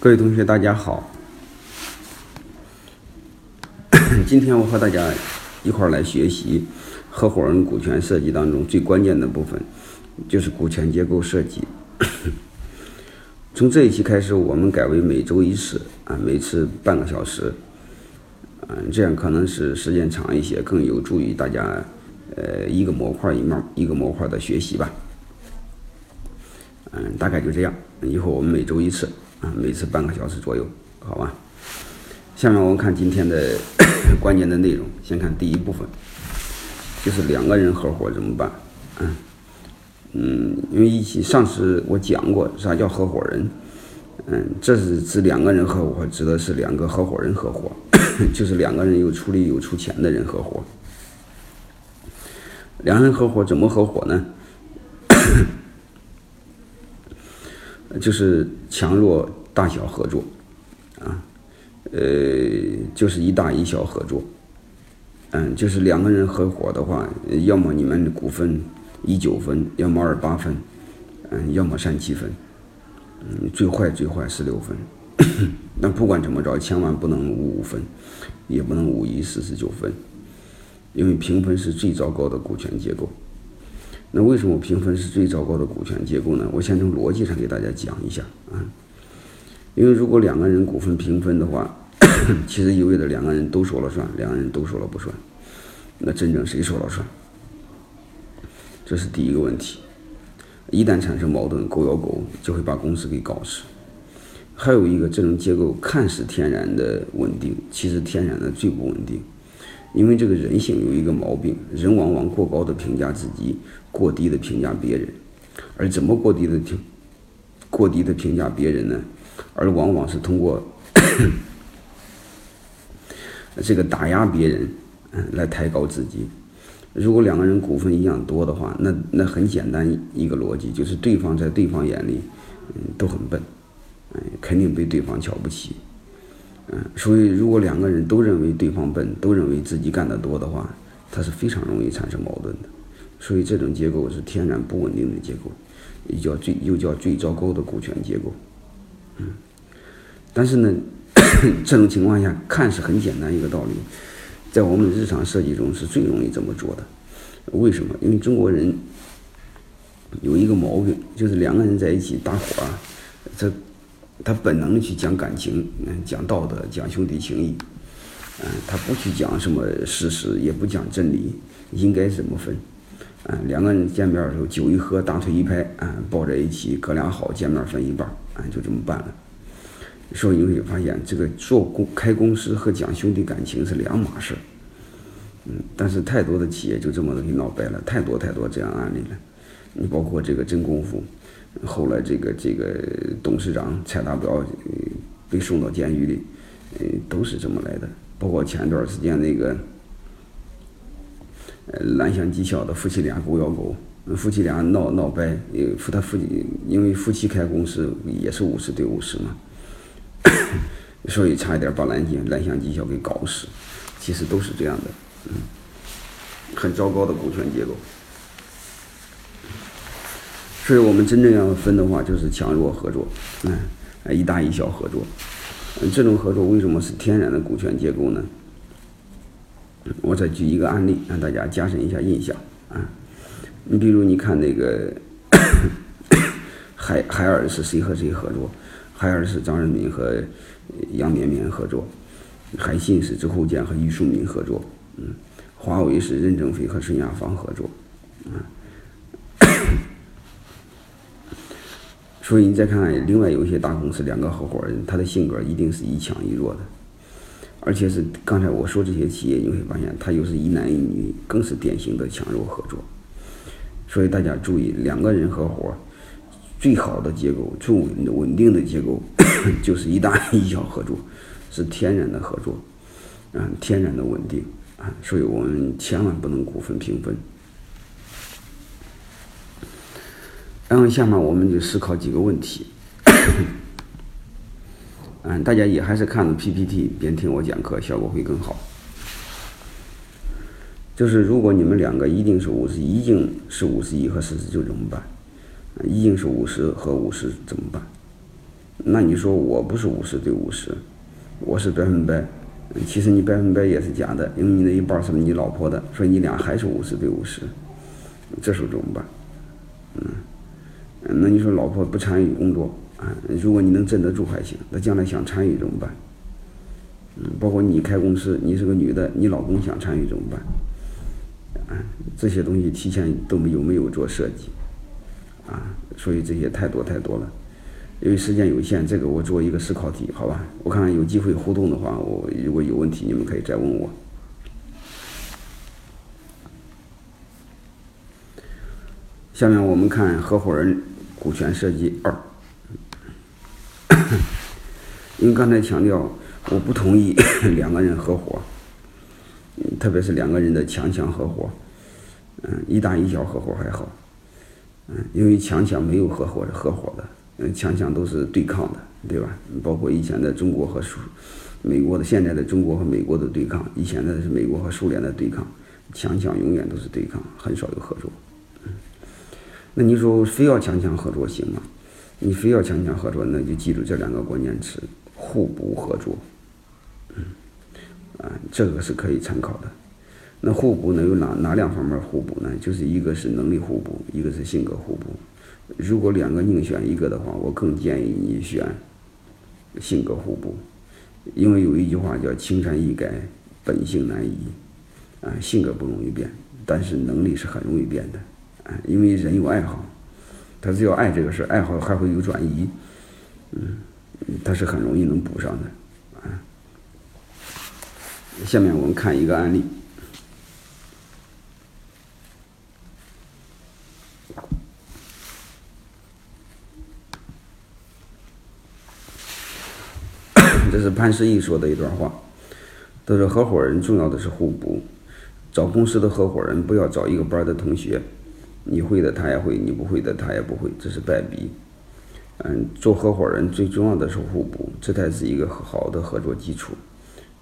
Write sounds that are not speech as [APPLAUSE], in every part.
各位同学，大家好。[COUGHS] 今天我和大家一块儿来学习合伙人股权设计当中最关键的部分，就是股权结构设计。[COUGHS] 从这一期开始，我们改为每周一次啊，每次半个小时。嗯，这样可能是时间长一些，更有助于大家呃一个模块一模一个模块的学习吧。嗯，大概就这样。以后我们每周一次啊，每次半个小时左右，好吧？下面我们看今天的 [COUGHS] 关键的内容。先看第一部分，就是两个人合伙怎么办？嗯嗯，因为一起上次我讲过啥叫合伙人。嗯，这是指两个人合伙，指的是两个合伙人合伙，[COUGHS] 就是两个人有出力有出钱的人合伙。两人合伙怎么合伙呢？就是强弱大小合作，啊，呃，就是一大一小合作，嗯，就是两个人合伙的话，要么你们股份一九分，要么二八分，嗯，要么三七分，嗯，最坏最坏十六分，[COUGHS] 那不管怎么着，千万不能五五分，也不能五一四十九分，因为平分是最糟糕的股权结构。那为什么平分是最糟糕的股权结构呢？我先从逻辑上给大家讲一下啊。因为如果两个人股份平分的话，其实意味着两个人都说了算，两个人都说了不算。那真正谁说了算？这是第一个问题。一旦产生矛盾，狗咬狗就会把公司给搞死。还有一个，这种结构看似天然的稳定，其实天然的最不稳定。因为这个人性有一个毛病，人往往过高的评价自己，过低的评价别人，而怎么过低的评，过低的评价别人呢？而往往是通过 [COUGHS] 这个打压别人，嗯，来抬高自己。如果两个人股份一样多的话，那那很简单一个逻辑，就是对方在对方眼里，嗯，都很笨，嗯，肯定被对方瞧不起。嗯，所以如果两个人都认为对方笨，都认为自己干得多的话，他是非常容易产生矛盾的。所以这种结构是天然不稳定的结构，也叫最又叫最糟糕的股权结构。嗯，但是呢，这种情况下看似很简单一个道理，在我们日常设计中是最容易这么做的。为什么？因为中国人有一个毛病，就是两个人在一起搭伙啊，这。他本能的去讲感情，讲道德，讲兄弟情谊，嗯，他不去讲什么事实，也不讲真理，应该怎么分？啊，两个人见面的时候，酒一喝，大腿一拍，啊，抱在一起，哥俩好，见面分一半，啊，就这么办了。所以你会发现，这个做公开公司和讲兄弟感情是两码事。嗯，但是太多的企业就这么给闹掰了，太多太多这样案例了。你包括这个真功夫。后来，这个这个董事长蔡达标被送到监狱里，呃，都是这么来的。包括前段时间那个，蓝翔技校的夫妻俩狗咬狗，夫妻俩闹闹掰，呃，夫他夫妻因为夫妻开公司也是五十对五十嘛，[COUGHS] 所以差一点把蓝翔蓝翔技校给搞死。其实都是这样的，嗯，很糟糕的股权结构。所以我们真正要分的话，就是强弱合作，嗯，一大一小合作，嗯，这种合作为什么是天然的股权结构呢？我再举一个案例，让大家加深一下印象啊。你比如你看那个 [COUGHS] 海海尔是谁和谁合作？海尔是张仁敏和杨绵绵合作，海信是周厚健和俞淑敏合作，嗯，华为是任正非和孙亚芳合作，啊。[COUGHS] 所以你再看看，另外有一些大公司，两个合伙人，他的性格一定是一强一弱的，而且是刚才我说这些企业，你会发现它又是一男一女，更是典型的强弱合作。所以大家注意，两个人合伙，最好的结构、最稳稳定的结构，[COUGHS] 就是一大一小合作，是天然的合作，啊，天然的稳定啊，所以我们千万不能股份平分。然后下面我们就思考几个问题，嗯，大家也还是看着 PPT 边听我讲课，效果会更好。就是如果你们两个一定是五十，一定是五十一和四十九怎么办？一定是五十和五十怎么办？那你说我不是五十对五十，我是百分百，其实你百分百也是假的，因为你那一半是你老婆的，所以你俩还是五十对五十，这时候怎么办？嗯，那你说老婆不参与工作啊？如果你能镇得住还行，那将来想参与怎么办？嗯，包括你开公司，你是个女的，你老公想参与怎么办？啊，这些东西提前都没有没有做设计，啊，所以这些太多太多了。由于时间有限，这个我做一个思考题，好吧？我看看有机会互动的话，我如果有问题，你们可以再问我。下面我们看合伙人股权设计二，[COUGHS] 因为刚才强调，我不同意 [COUGHS] 两个人合伙，特别是两个人的强强合伙，嗯，一大一小合伙还好，嗯，因为强强没有合伙的合伙的。嗯，强强都是对抗的，对吧？包括以前的中国和苏、美国的，现在的中国和美国的对抗，以前的是美国和苏联的对抗，强强永远都是对抗，很少有合作。嗯，那你说非要强强合作行吗？你非要强强合作，那就记住这两个关键词：互补合作。嗯，啊，这个是可以参考的。那互补呢，有哪哪两方面互补呢？就是一个是能力互补，一个是性格互补。如果两个宁选一个的话，我更建议你选性格互补，因为有一句话叫“青山易改，本性难移”，啊，性格不容易变，但是能力是很容易变的，啊，因为人有爱好，他只要爱这个事，爱好还会有转移，嗯，他是很容易能补上的，啊。下面我们看一个案例。[COUGHS] 这是潘石屹说的一段话，他说：“合伙人重要的是互补，找公司的合伙人不要找一个班的同学，你会的他也会，你不会的他也不会，这是败笔。嗯，做合伙人最重要的是互补，这才是一个好的合作基础。”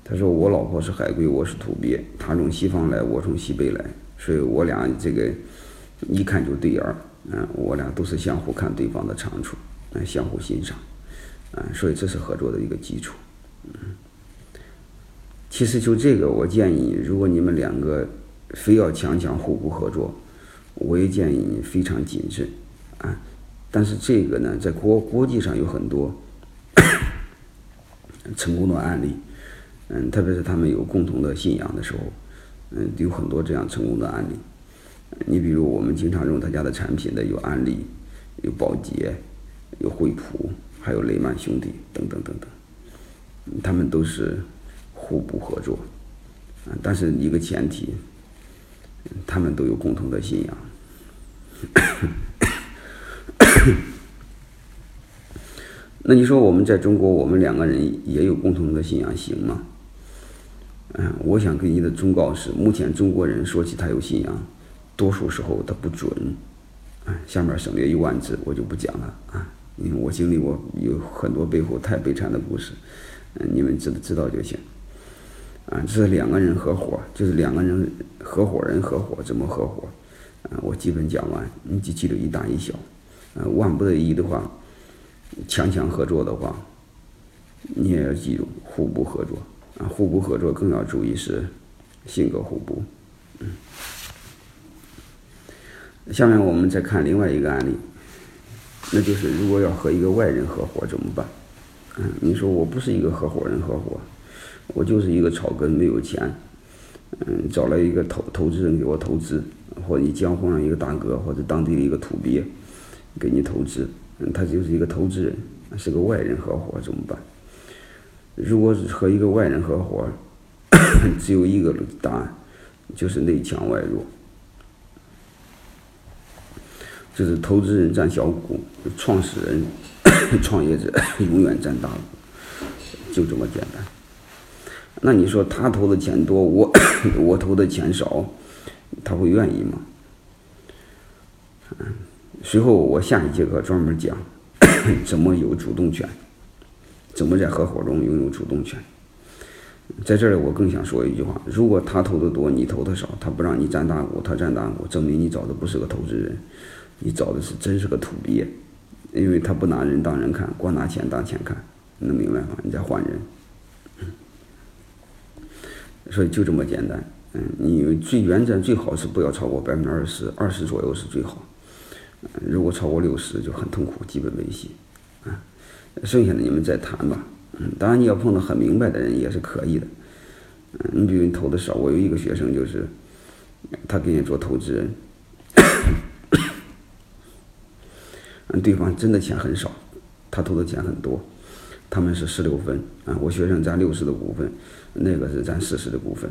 他说：“我老婆是海归，我是土鳖，她从西方来，我从西北来，所以我俩这个一看就对眼儿。嗯，我俩都是相互看对方的长处，嗯，相互欣赏。”嗯，所以这是合作的一个基础。嗯，其实就这个，我建议，如果你们两个非要强强互补合作，我也建议你非常谨慎。啊，但是这个呢，在国国际上有很多 [COUGHS] 成功的案例。嗯，特别是他们有共同的信仰的时候，嗯，有很多这样成功的案例。你比如我们经常用他家的产品的有安利，有宝洁，有惠普。还有雷曼兄弟等等等等，他们都是互补合作，啊，但是一个前提，他们都有共同的信仰。那你说我们在中国，我们两个人也有共同的信仰，行吗？嗯，我想给你的忠告是：目前中国人说起他有信仰，多数时候他不准。啊，下面省略一万字，我就不讲了啊。因为我经历过有很多背后太悲惨的故事，嗯，你们知知道就行。啊，这是两个人合伙，就是两个人合伙人合伙怎么合伙？啊，我基本讲完，你就记住一大一小。啊，万不得已的话，强强合作的话，你也要记住互补合作。啊，互补合作更要注意是性格互补。嗯。下面我们再看另外一个案例。那就是如果要和一个外人合伙怎么办？嗯，你说我不是一个合伙人合伙，我就是一个草根没有钱，嗯，找了一个投投资人给我投资，或者你江湖上一个大哥或者当地的一个土鳖给你投资，嗯，他就是一个投资人，是个外人合伙怎么办？如果是和一个外人合伙，[COUGHS] 只有一个答案，就是内强外弱。就是投资人占小股，创始人、[COUGHS] 创业者 [COUGHS] 永远占大股，就这么简单。那你说他投的钱多，我 [COUGHS] 我投的钱少，他会愿意吗？嗯，随后我下一节课专门讲 [COUGHS] 怎么有主动权，怎么在合伙中拥有主动权。在这里，我更想说一句话：如果他投的多，你投的少，他不让你占大股，他占大股，证明你找的不是个投资人。你找的是真是个土鳖，因为他不拿人当人看，光拿钱当钱看，能明白吗？你再换人，所以就这么简单。嗯，你最原则最好是不要超过百分之二十，二十左右是最好。嗯如果超过六十就很痛苦，基本没戏。嗯，剩下的你们再谈吧。嗯，当然你要碰到很明白的人也是可以的。嗯，你比如你投的少，我有一个学生就是，他给你做投资人，嗯，对方真的钱很少，他投的钱很多，他们是十六分啊，我学生占六十的股份，那个是占四十的股份，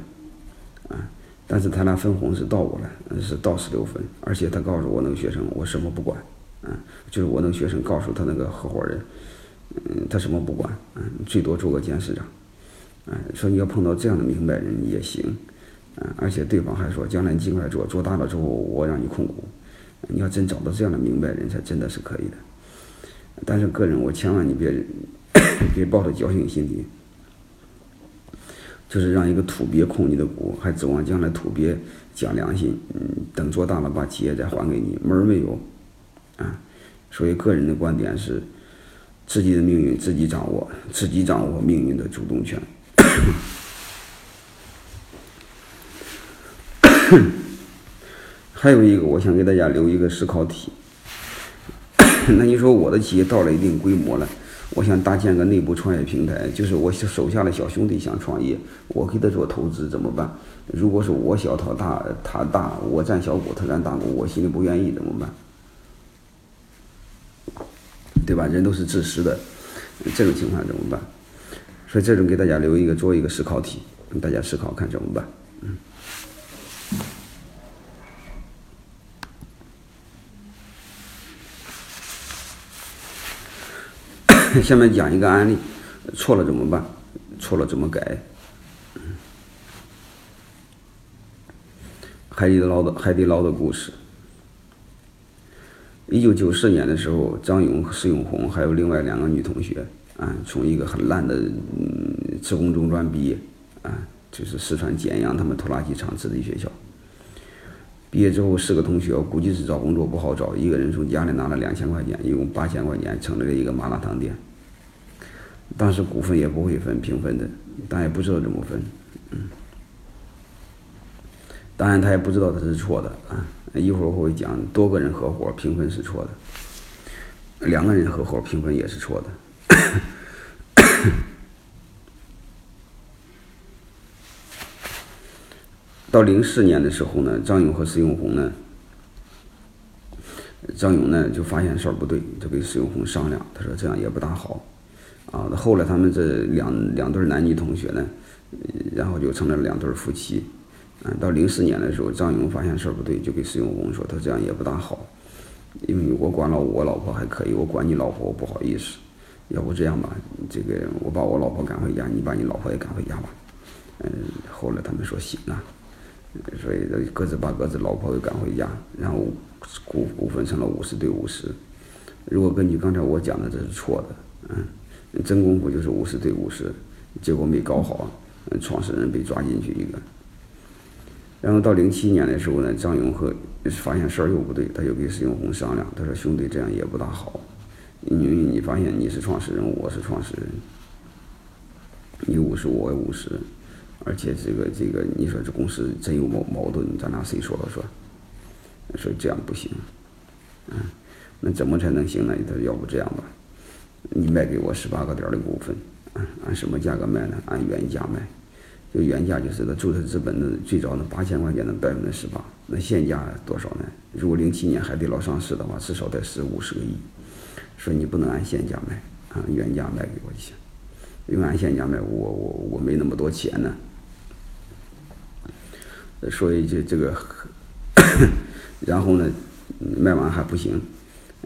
啊。但是他俩分红是倒过来，是倒十六分，而且他告诉我那个学生，我什么不管，嗯，就是我那个学生告诉他那个合伙人，嗯，他什么不管，嗯，最多做个监事长，嗯，说你要碰到这样的明白人也行，嗯，而且对方还说将来你尽快做，做大了之后我让你控股，你要真找到这样的明白人才真的是可以的，但是个人我千万你别别抱着侥幸心理。就是让一个土鳖控你的股，还指望将来土鳖讲良心，嗯，等做大了把企业再还给你，门儿没有，啊，所以个人的观点是，自己的命运自己掌握，自己掌握命运的主动权。[COUGHS] 还有一个，我想给大家留一个思考题，[COUGHS] 那你说我的企业到了一定规模了？我想搭建个内部创业平台，就是我手下的小兄弟想创业，我给他做投资怎么办？如果是我小他大，他大，我占小股，他占大股，我心里不愿意怎么办？对吧？人都是自私的，这种情况怎么办？所以这种给大家留一个做一个思考题，大家思考看怎么办？嗯。[LAUGHS] 下面讲一个案例，错了怎么办？错了怎么改？海底捞的海底捞的故事。一九九四年的时候，张勇和施永红还有另外两个女同学啊，从一个很烂的嗯职工中专毕业啊，就是四川简阳他们拖拉机厂子弟学校。毕业之后，四个同学估计是找工作不好找，一个人从家里拿了两千块钱，一共八千块钱，成立了一个麻辣烫店。当时股份也不会分平分的，但也不知道怎么分，嗯。当然他也不知道他是错的啊。一会儿我会讲，多个人合伙平分是错的，两个人合伙平分也是错的。到零四年的时候呢，张勇和石永红呢，张勇呢就发现事儿不对，就跟石永红商量，他说这样也不大好。啊，后来他们这两两对男女同学呢，然后就成了两对夫妻。啊，到零四年的时候，张勇发现事儿不对，就给石永红说：“他这样也不大好，因为我管了我老婆还可以，我管你老婆我不好意思。要不这样吧，这个我把我老婆赶回家，你把你老婆也赶回家吧。”嗯，后来他们说行啊，所以各自把各自老婆给赶回家，然后股股份成了五十对五十。如果根据刚才我讲的，这是错的，嗯。真功夫就是五十对五十，结果没搞好，嗯创始人被抓进去一个。然后到零七年的时候呢，张永和发现事儿又不对，他就跟石永红商量，他说：“兄弟，这样也不大好，因为你发现你是创始人，我是创始人，你五十我五十，而且这个这个，你说这公司真有矛矛盾，咱俩谁说了算？说这样不行，嗯，那怎么才能行呢？他说：要不这样吧。”你卖给我十八个点的股份，按什么价格卖呢？按原价卖，就原价就是他注册资本的最早的八千块钱的百分之十八，那现价多少呢？如果零七年海底捞上市的话，至少得十五十个亿，所以你不能按现价卖，按原价卖给我就行。因为按现价卖，我我我没那么多钱呢，所以这这个，然后呢，卖完还不行。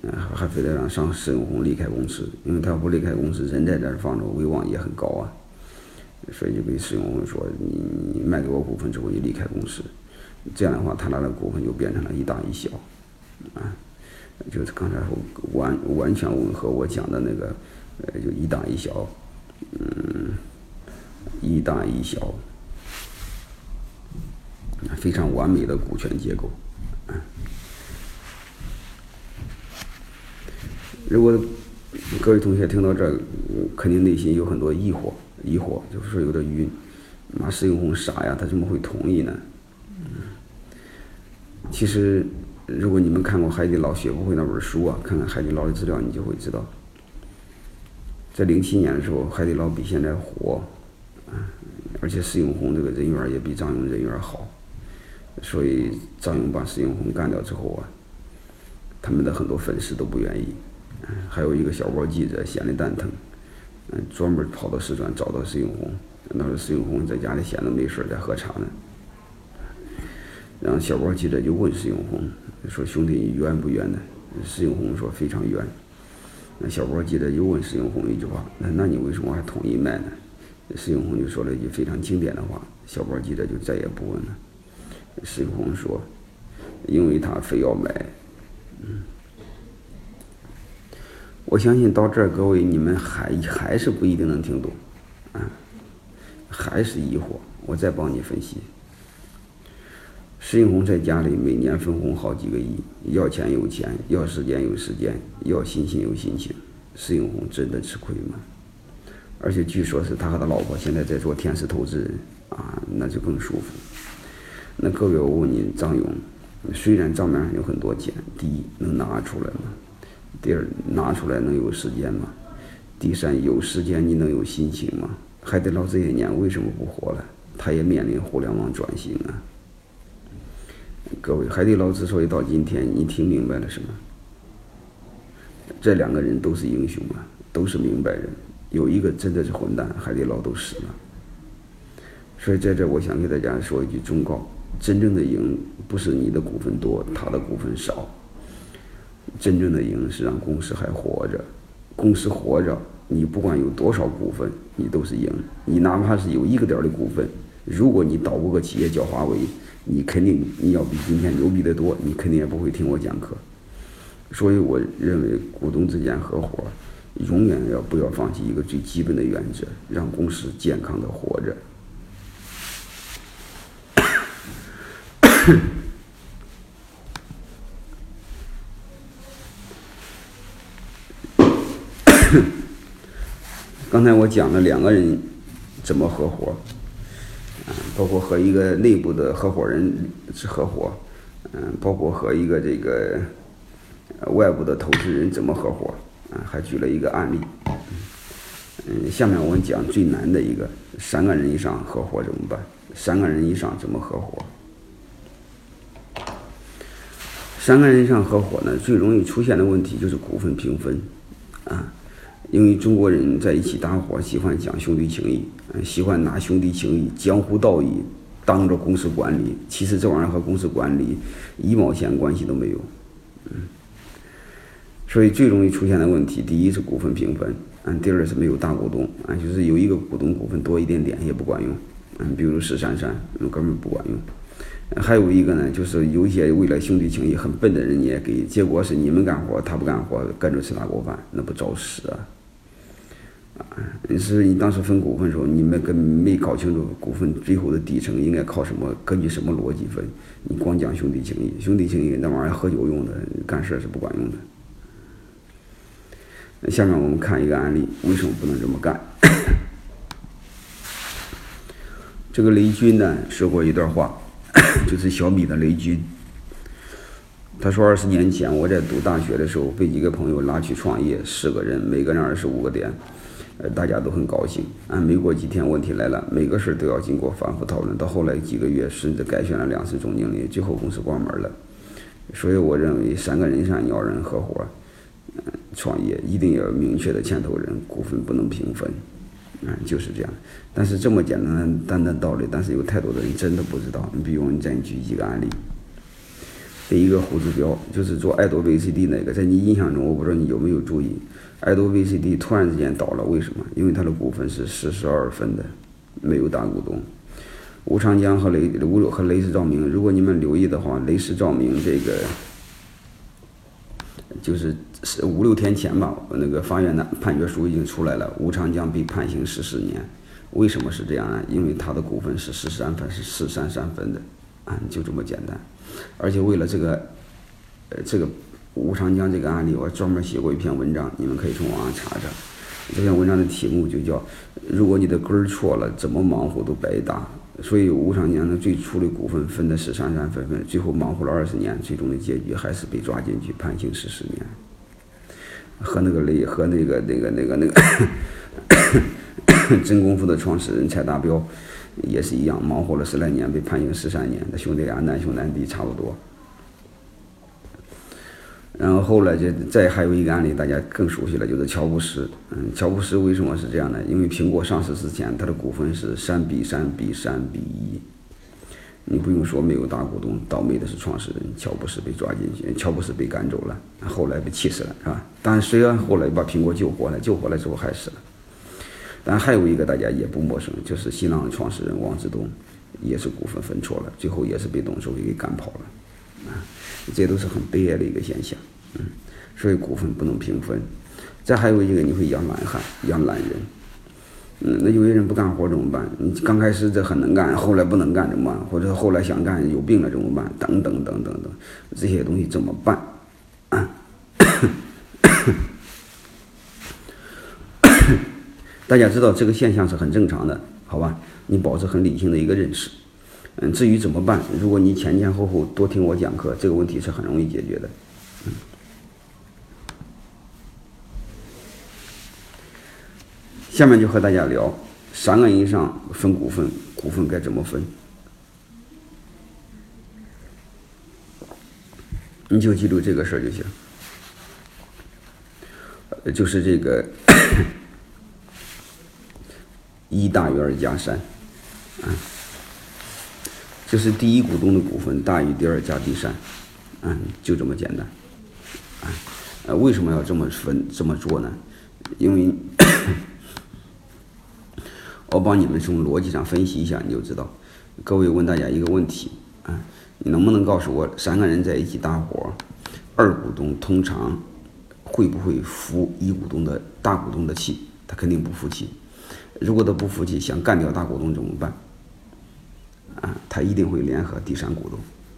嗯，还非得让上施永红离开公司，因为他不离开公司，人在这儿放着，威望也很高啊。所以就跟施永红说：“你你卖给我股份之后，你离开公司，这样的话，他俩的股份就变成了一大一小，啊，就是刚才完完全吻合我讲的那个，呃，就一大一小，嗯，一大一小，非常完美的股权结构。”如果各位同学听到这儿，肯定内心有很多疑惑，疑惑就是说有点晕。妈，石永红傻呀，他怎么会同意呢？其实，如果你们看过《海底捞学不会》那本书啊，看看海底捞的资料，你就会知道，在零七年的时候，海底捞比现在火，嗯而且石永红这个人缘也比张勇人缘好，所以张勇把石永红干掉之后啊，他们的很多粉丝都不愿意，还有一个小报记者闲的蛋疼，嗯，专门跑到四川找到石永红，那时候石永红在家里闲着没事儿在喝茶呢。然后小报记者就问石永红说：“兄弟冤不冤呢？”石永红说：“非常冤。”那小波记者又问石永红一句话：“那那你为什么还同意卖呢？”石永红就说了一句非常经典的话，小波记者就再也不问了。石永红说：“因为他非要买。”嗯，我相信到这儿各位你们还还是不一定能听懂，啊，还是疑惑，我再帮你分析。石永红在家里每年分红好几个亿，要钱有钱，要时间有时间，要心情有心情。石永红真的吃亏吗？而且据说是他和他老婆现在在做天使投资人啊，那就更舒服。那各位，我问你，张勇，虽然账面上有很多钱，第一能拿出来吗？第二拿出来能有时间吗？第三有时间你能有心情吗？海底捞这些年为什么不活了？他也面临互联网转型啊。各位，海底捞之所以到今天，你听明白了什么？这两个人都是英雄啊，都是明白人。有一个真的是混蛋，海底捞都死了。所以在这，我想给大家说一句忠告：真正的赢不是你的股份多，他的股份少。真正的赢是让公司还活着。公司活着，你不管有多少股份，你都是赢。你哪怕是有一个点的股份，如果你捣鼓个企业叫华为。你肯定你要比今天牛逼的多，你肯定也不会听我讲课。所以我认为股东之间合伙，永远要不要放弃一个最基本的原则，让公司健康的活着。[COUGHS] 刚才我讲了两个人怎么合伙。包括和一个内部的合伙人是合伙，嗯，包括和一个这个外部的投资人怎么合伙，啊，还举了一个案例，嗯，下面我们讲最难的一个，三个人以上合伙怎么办？三个人以上怎么合伙？三个人以上合伙呢，最容易出现的问题就是股份平分，啊。因为中国人在一起搭伙喜欢讲兄弟情谊，嗯，喜欢拿兄弟情谊、江湖道义当着公司管理。其实这玩意儿和公司管理一毛钱关系都没有，嗯。所以最容易出现的问题，第一是股份平分，嗯，第二是没有大股东，啊，就是有一个股东股份多一点点也不管用，嗯，比如石珊珊，根本不管用。还有一个呢，就是有一些为了兄弟情谊很笨的人也给，结果是你们干活他不干活，跟着吃大锅饭，那不找死啊！你是你当时分股份的时候，你们跟没搞清楚股份最后的底层应该靠什么，根据什么逻辑分？你光讲兄弟情谊，兄弟情谊那玩意儿喝酒用的，干事是不管用的。那下面我们看一个案例，为什么不能这么干？这个雷军呢说过一段话，[COUGHS] 就是小米的雷军。他说二十年前我在读大学的时候，被几个朋友拉去创业，四个人，每个人二十五个点。呃，大家都很高兴。啊，没过几天，问题来了，每个事儿都要经过反复讨论。到后来几个月，甚至改选了两次总经理，最后公司关门了。所以，我认为三个人上要人合伙，嗯，创业一定要有明确的牵头人，股份不能平分。嗯，就是这样。但是这么简单单的道理，但是有太多的人真的不知道。你比如，你再举几个案例。第一个胡志彪，就是做爱多 VCD 那个，在你印象中，我不知道你有没有注意。爱多 VCD 突然之间倒了，为什么？因为它的股份是四十二分的，没有大股东。吴长江和雷吴和雷士照明，如果你们留意的话，雷士照明这个就是是五六天前吧，那个法院的判决书已经出来了，吴长江被判刑十四年。为什么是这样呢？因为他的股份是十三分，是四三三分的，啊，就这么简单。而且为了这个，呃，这个。吴长江这个案例，我专门写过一篇文章，你们可以从网上查查。这篇文章的题目就叫“如果你的根儿错了，怎么忙活都白搭”。所以吴长江的最初的股份分的是三三分分，最后忙活了二十年，最终的结局还是被抓进去判刑十四年。和那个雷和那个那个那个那个真功夫的创始人蔡达标也是一样，忙活了十来年，被判刑十三年。那兄弟俩难兄难弟，差不多。然后后来就再还有一个案例，大家更熟悉了，就是乔布斯。嗯，乔布斯为什么是这样呢？因为苹果上市之前，他的股份是三比三比三比一。你不用说，没有大股东，倒霉的是创始人乔布斯被抓进去，乔布斯被赶走了，后来被气死了，是吧？但虽然后来把苹果救活了，救活了之后还死了。但还有一个大家也不陌生，就是新浪的创始人王志东，也是股份分错了，最后也是被董事会给赶跑了。啊，这都是很悲哀的一个现象。嗯，所以股份不能平分。再还有一个，你会养懒汉，养懒人。嗯，那有些人不干活怎么办？你刚开始这很能干，后来不能干怎么办？或者后来想干有病了怎么办？等等等等等，这些东西怎么办？大家知道这个现象是很正常的，好吧？你保持很理性的一个认识。嗯，至于怎么办？如果你前前后后多听我讲课，这个问题是很容易解决的。嗯，下面就和大家聊三个人以上分股份，股份该怎么分？你就记住这个事儿就行。呃，就是这个大于二加三，啊。就是第一股东的股份大于第二加第三，嗯，就这么简单，啊，为什么要这么分这么做呢？因为 [COUGHS] 我帮你们从逻辑上分析一下，你就知道。各位问大家一个问题，啊，你能不能告诉我，三个人在一起搭伙，二股东通常会不会服一股东的大股东的气？他肯定不服气。如果他不服气，想干掉大股东怎么办？啊，他一定会联合第三股东，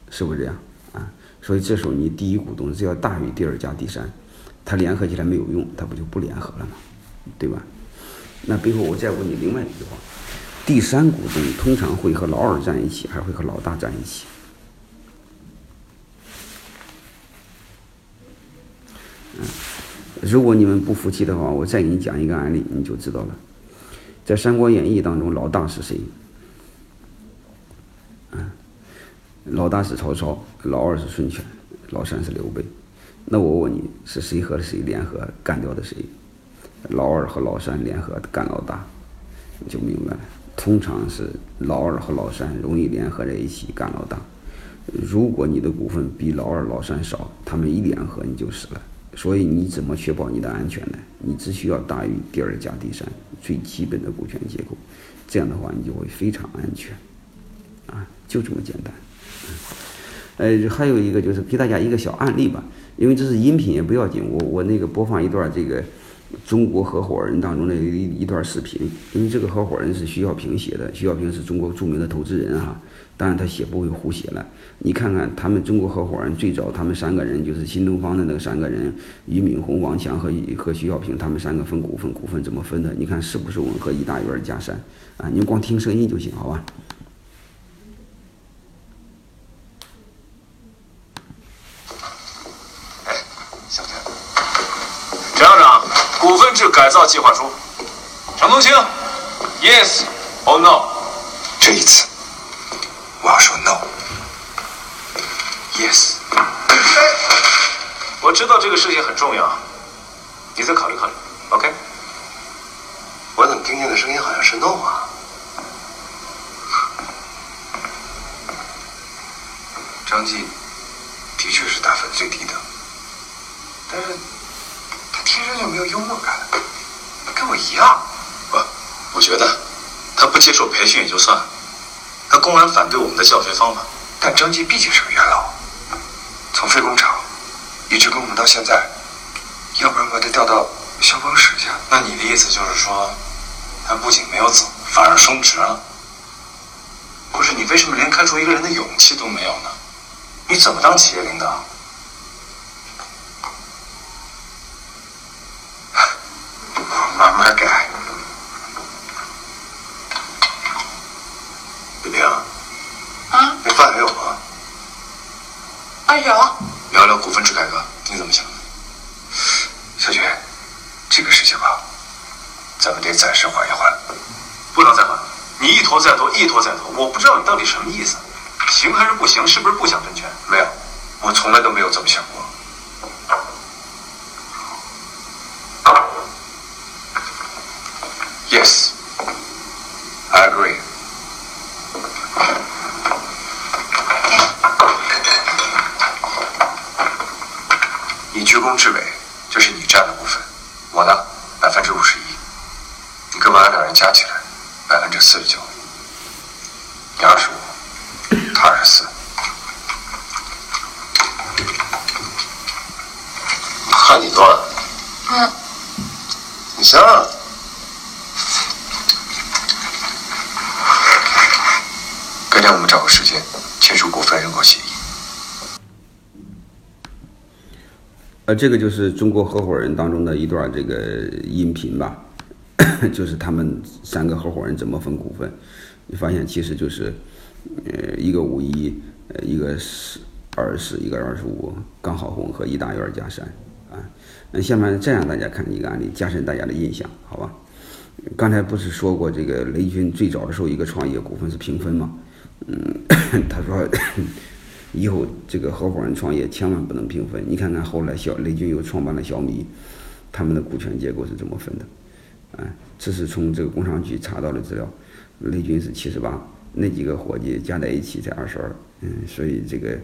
是不是这样？啊，所以这时候你第一股东只要大于第二加第三，他联合起来没有用，他不就不联合了吗？对吧？那背后我再问你另外一句话：第三股东通常会和老二站一起，还会和老大站一起？嗯，如果你们不服气的话，我再给你讲一个案例，你就知道了。在《三国演义》当中，老大是谁？老大是曹操，老二是孙权，老三是刘备。那我问你，是谁和谁联合干掉的谁？老二和老三联合干老大，你就明白了。通常是老二和老三容易联合在一起干老大。如果你的股份比老二、老三少，他们一联合你就死了。所以你怎么确保你的安全呢？你只需要大于第二加第三，最基本的股权结构，这样的话你就会非常安全。啊，就这么简单。呃，还有一个就是给大家一个小案例吧，因为这是音频也不要紧，我我那个播放一段这个中国合伙人当中的一一段视频，因为这个合伙人是徐小平写的，徐小平是中国著名的投资人哈，当然他写不会胡写了，你看看他们中国合伙人最早他们三个人就是新东方的那个三个人，俞敏洪、王强和和徐小平他们三个分股份，股份怎么分的？你看是不是吻合一大院加三啊？你光听声音就行，好吧？改造计划书，陈东兴，Yes or No？这一次我要说 No。Yes。我知道这个事情很重要，你再考虑考虑，OK？我怎么听见的声音好像是 No 啊？张继的确是打分最低的，但是他天生就没有幽默感。跟我一样，不，我觉得他不接受培训也就算了，他公然反对我们的教学方法。但张继毕竟是个元老，从废工厂一直跟我们到现在，要不然把他调到消防室去。那你的意思就是说，他不仅没有走，反而升职了？不是你为什么连开除一个人的勇气都没有呢？你怎么当企业领导？慢慢改。北平，啊那饭还有吗？啊有，聊聊股份制改革，你怎么想的？小雪，这个事情吧，咱们得暂时缓一缓。不能再缓，你一拖再拖，一拖再拖，我不知道你到底什么意思。行还是不行？是不是不想分权？没有，我从来都没有这么想过。你居功至伟，这是你占的部分，我呢百分之五十一，你跟王亮两人加起来百分之四十九，你二十五，他二十四。看你断，嗯，你行啊。改天我们找个时间签署股份认购协议。这个就是中国合伙人当中的一段这个音频吧，[COUGHS] 就是他们三个合伙人怎么分股份。你发现其实就是，呃，一个五一，呃，一个十二十，一个二十五，刚好混合，一大院加三啊。那下面再让大家看一个案例，加深大家的印象，好吧？刚才不是说过这个雷军最早的时候一个创业股份是平分吗？嗯，[COUGHS] 他说以后这个合伙人创业千万不能平分。你看看后来小雷军又创办了小米，他们的股权结构是怎么分的？啊，这是从这个工商局查到的资料，雷军是七十八，那几个伙计加在一起才二十二，嗯，所以这个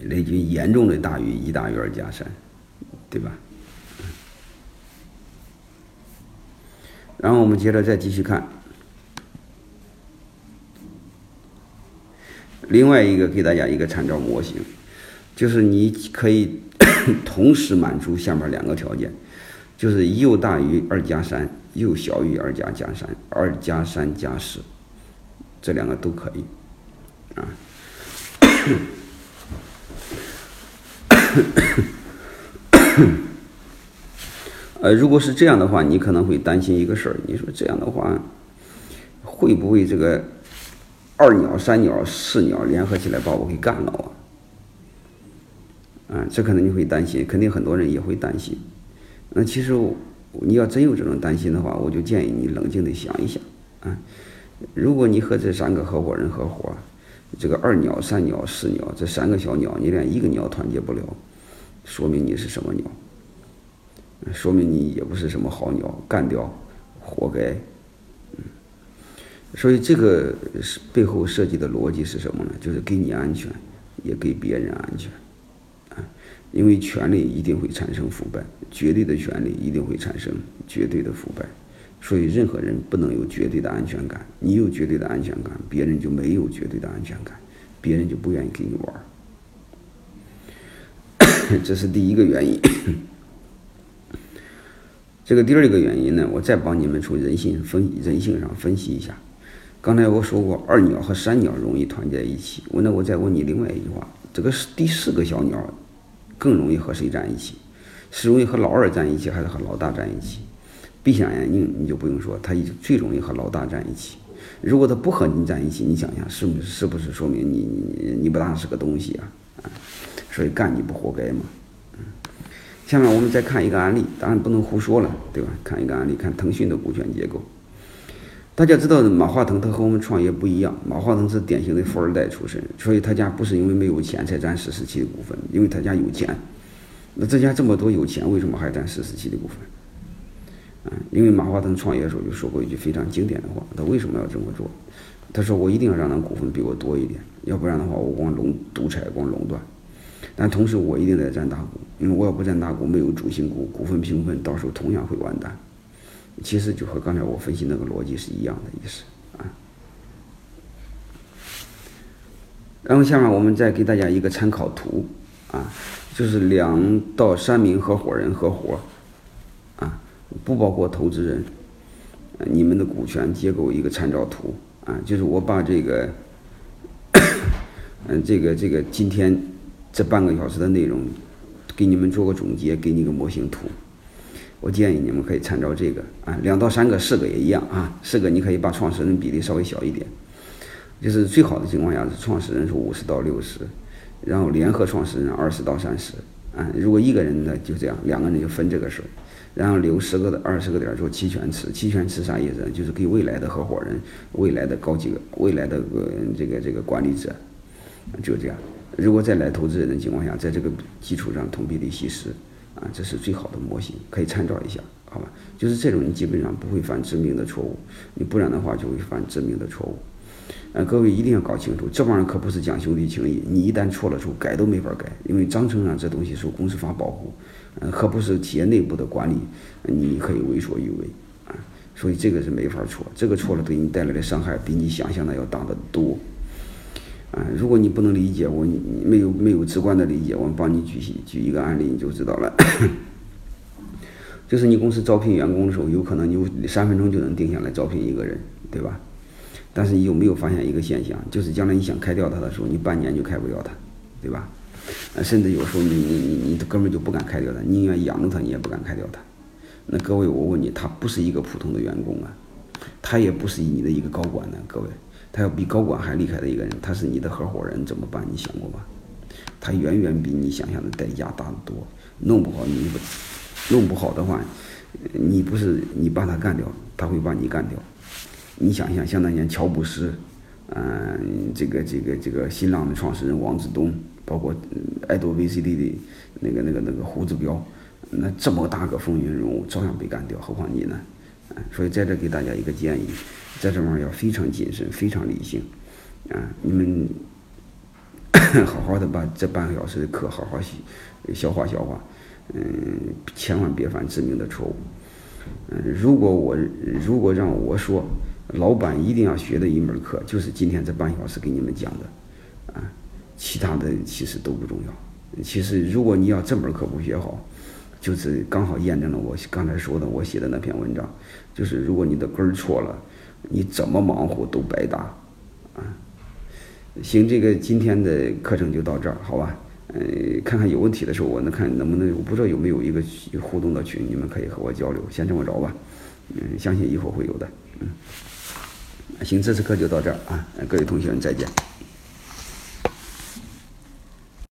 雷军严重的大于一大于二加三，对吧？然后我们接着再继续看，另外一个给大家一个参照模型，就是你可以 [COUGHS] 同时满足下面两个条件，就是又大于二加三，又小于二加加三，二加三加十，这两个都可以，啊。[COUGHS] 呃，如果是这样的话，你可能会担心一个事儿。你说这样的话，会不会这个二鸟、三鸟、四鸟联合起来把我给干了啊？啊，这可能你会担心，肯定很多人也会担心。那其实你要真有这种担心的话，我就建议你冷静的想一想啊。如果你和这三个合伙人合伙，这个二鸟、三鸟、四鸟这三个小鸟，你连一个鸟团结不了，说明你是什么鸟？说明你也不是什么好鸟，干掉，活该。所以这个是背后设计的逻辑是什么呢？就是给你安全，也给别人安全，啊，因为权力一定会产生腐败，绝对的权力一定会产生绝对的腐败，所以任何人不能有绝对的安全感。你有绝对的安全感，别人就没有绝对的安全感，别人就不愿意跟你玩儿。[COUGHS] 这是第一个原因。这个第二个原因呢，我再帮你们从人性分人性上分析一下。刚才我说过，二鸟和三鸟容易团结在一起。我那我再问你另外一句话：这个是第四个小鸟更容易和谁站一起？是容易和老二站一起，还是和老大站一起？闭上眼睛你就不用说，它最容易和老大站一起。如果它不和你站一起，你想想是不是是不是说明你你你不当是个东西啊？啊，所以干你不活该嘛。下面我们再看一个案例，当然不能胡说了，对吧？看一个案例，看腾讯的股权结构。大家知道马化腾他和我们创业不一样，马化腾是典型的富二代出身，所以他家不是因为没有钱才占四十七的股份，因为他家有钱。那这家这么多有钱，为什么还占四十七的股份？嗯，因为马化腾创业的时候就说过一句非常经典的话，他为什么要这么做？他说我一定要让他股份比我多一点，要不然的话我光垄独裁，光垄断。但同时，我一定得占大股，因为我要不占大股，没有主心骨，股份平分，到时候同样会完蛋。其实就和刚才我分析那个逻辑是一样的意思啊。然后下面我们再给大家一个参考图啊，就是两到三名合伙人合伙啊，不包括投资人，你们的股权结构一个参照图啊，就是我把这个，嗯，这个这个今天。这半个小时的内容，给你们做个总结，给你个模型图。我建议你们可以参照这个啊，两到三个、四个也一样啊，四个你可以把创始人比例稍微小一点，就是最好的情况下是创始人是五十到六十，然后联合创始人二十到三十啊，如果一个人呢就这样，两个人就分这个事儿，然后留十个的二十个点做期权池，期权池啥意思呢？就是给未来的合伙人、未来的高级、未来的个这个这个管理者，就这样。如果再来投资人的情况下，在这个基础上同比例稀释。啊，这是最好的模型，可以参照一下，好吧？就是这种，你基本上不会犯致命的错误，你不然的话就会犯致命的错误。呃，各位一定要搞清楚，这帮人可不是讲兄弟情谊，你一旦错了之后，改都没法改，因为章程上这东西受公司法保护，呃，可不是企业内部的管理，你可以为所欲为啊，所以这个是没法错，这个错了对你带来的伤害比你想象的要大得多。啊，如果你不能理解我，你没有没有直观的理解，我帮你举举一个案例，你就知道了。[COUGHS] 就是你公司招聘员工的时候，有可能你三分钟就能定下来招聘一个人，对吧？但是你有没有发现一个现象，就是将来你想开掉他的时候，你半年就开不掉他，对吧？啊，甚至有时候你你你你根本就不敢开掉他，宁愿养着他，你也不敢开掉他。那各位，我问你，他不是一个普通的员工啊，他也不是你的一个高管呢，各位。他要比高管还厉害的一个人，他是你的合伙人，怎么办？你想过吗？他远远比你想象的代价大得多。弄不好你不，弄不好的话，你不是你把他干掉，他会把你干掉。你想想，像那年乔布斯，嗯，这个这个这个新浪的创始人王志东，包括爱多 VCD 的那个那个那个胡志彪，那这么大个风云人物，照样被干掉，何况你呢？所以在这给大家一个建议。在这儿要非常谨慎，非常理性，啊，你们 [COUGHS] 好好的把这半个小时的课好好消化消化，嗯，千万别犯致命的错误。嗯，如果我如果让我说，老板一定要学的一门课，就是今天这半小时给你们讲的，啊，其他的其实都不重要。其实如果你要这门课不学好，就是刚好验证了我刚才说的我写的那篇文章，就是如果你的根儿错了。你怎么忙活都白搭，啊，行，这个今天的课程就到这儿，好吧？呃，看看有问题的时候，我能看能不能，我不知道有没有一个互动的群，你们可以和我交流，先这么着吧。嗯，相信以后会有的。嗯，行，这次课就到这儿啊，各位同学再见。